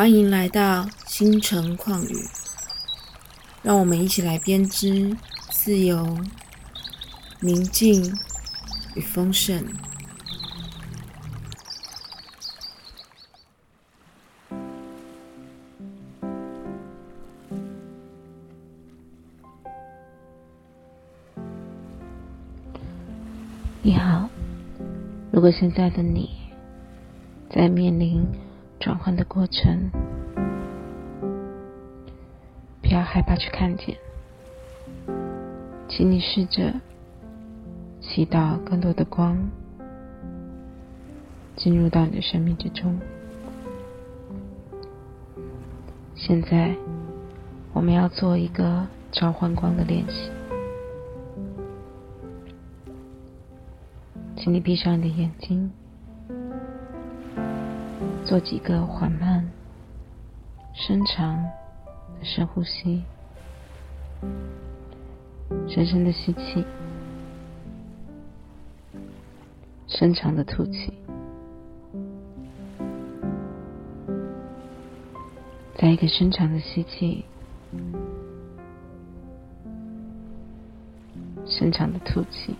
欢迎来到星辰旷宇，让我们一起来编织自由、宁静与丰盛。你好，如果现在的你在面临转换的过程，不要害怕去看见，请你试着祈祷更多的光进入到你的生命之中。现在，我们要做一个召唤光的练习。请你闭上你的眼睛，做几个缓慢、深长的深呼吸，深深的吸气，深长的吐气，再一个深长的吸气，深长的吐气。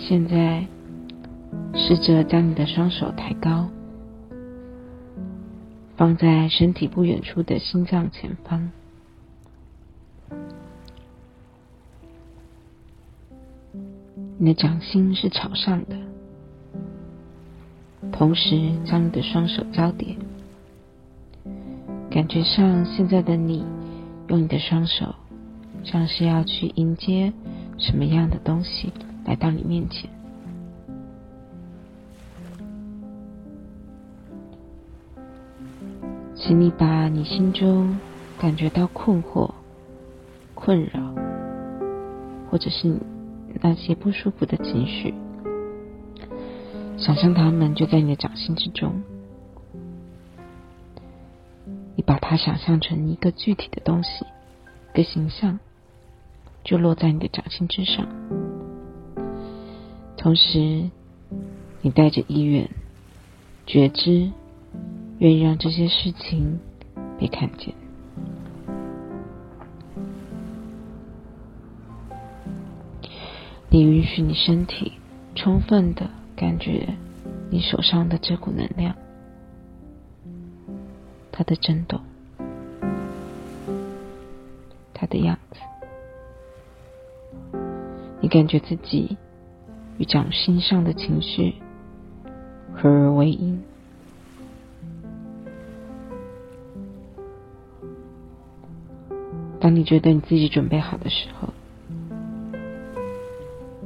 现在，试着将你的双手抬高，放在身体不远处的心脏前方。你的掌心是朝上的，同时将你的双手交叠，感觉上现在的你用你的双手，像是要去迎接什么样的东西。来到你面前，请你把你心中感觉到困惑、困扰，或者是那些不舒服的情绪，想象他们就在你的掌心之中。你把它想象成一个具体的东西，一个形象，就落在你的掌心之上。同时，你带着意愿、觉知，愿意让这些事情被看见。你允许你身体充分的感觉你手上的这股能量，它的震动，它的样子。你感觉自己。与掌心上的情绪合而为一。当你觉得你自己准备好的时候，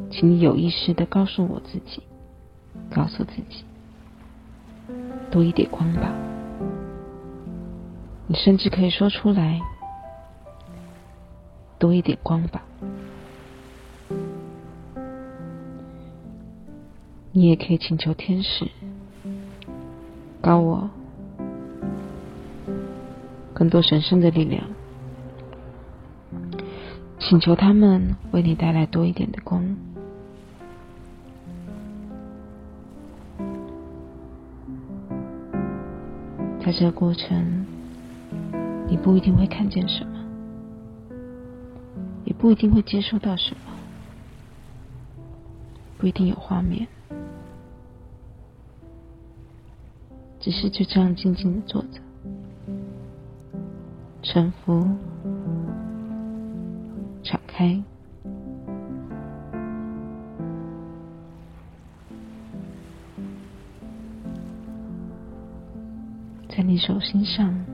请你有意识的告诉我自己，告诉自己，多一点光吧。你甚至可以说出来，多一点光吧。你也可以请求天使，告我更多神圣的力量，请求他们为你带来多一点的光。在这个过程，你不一定会看见什么，也不一定会接收到什么，不一定有画面。只是就这样静静的坐着，沉浮，敞开，在你手心上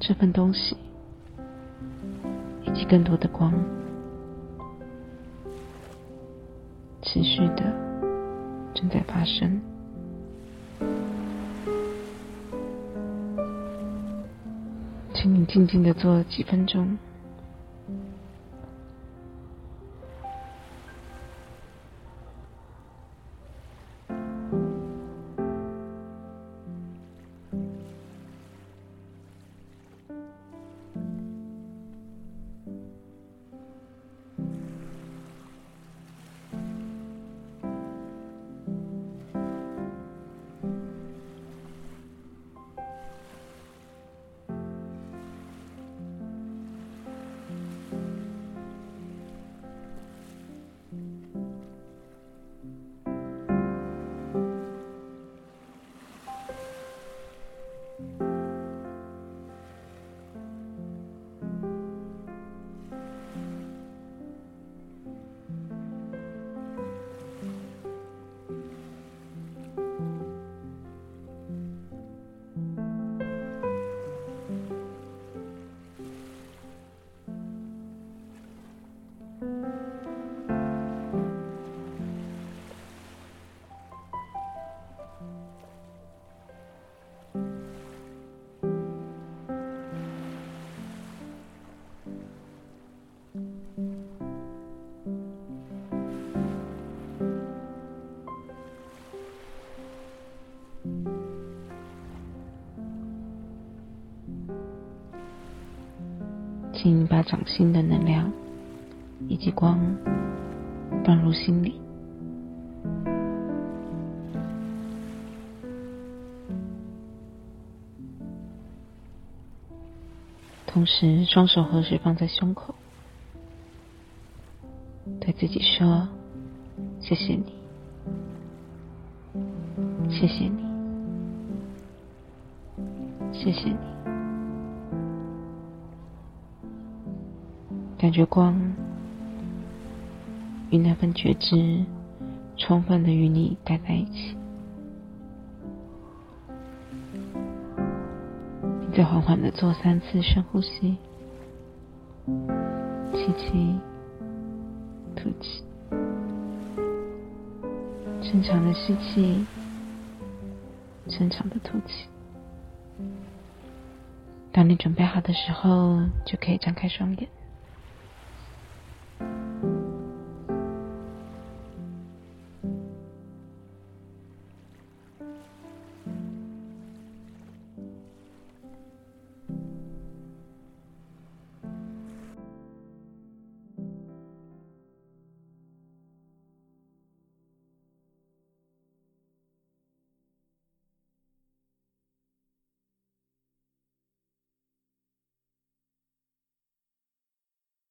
这份东西，以及更多的光，持续的正在发生。你静静的坐几分钟。请把掌心的能量以及光放入心里，同时双手合十放在胸口，对自己说：“谢谢你，谢谢你，谢谢你。”感觉光与那份觉知充分的与你待在一起，你再缓缓的做三次深呼吸，吸气，吐气，正常的吸气，正常的吐气。当你准备好的时候，就可以张开双眼。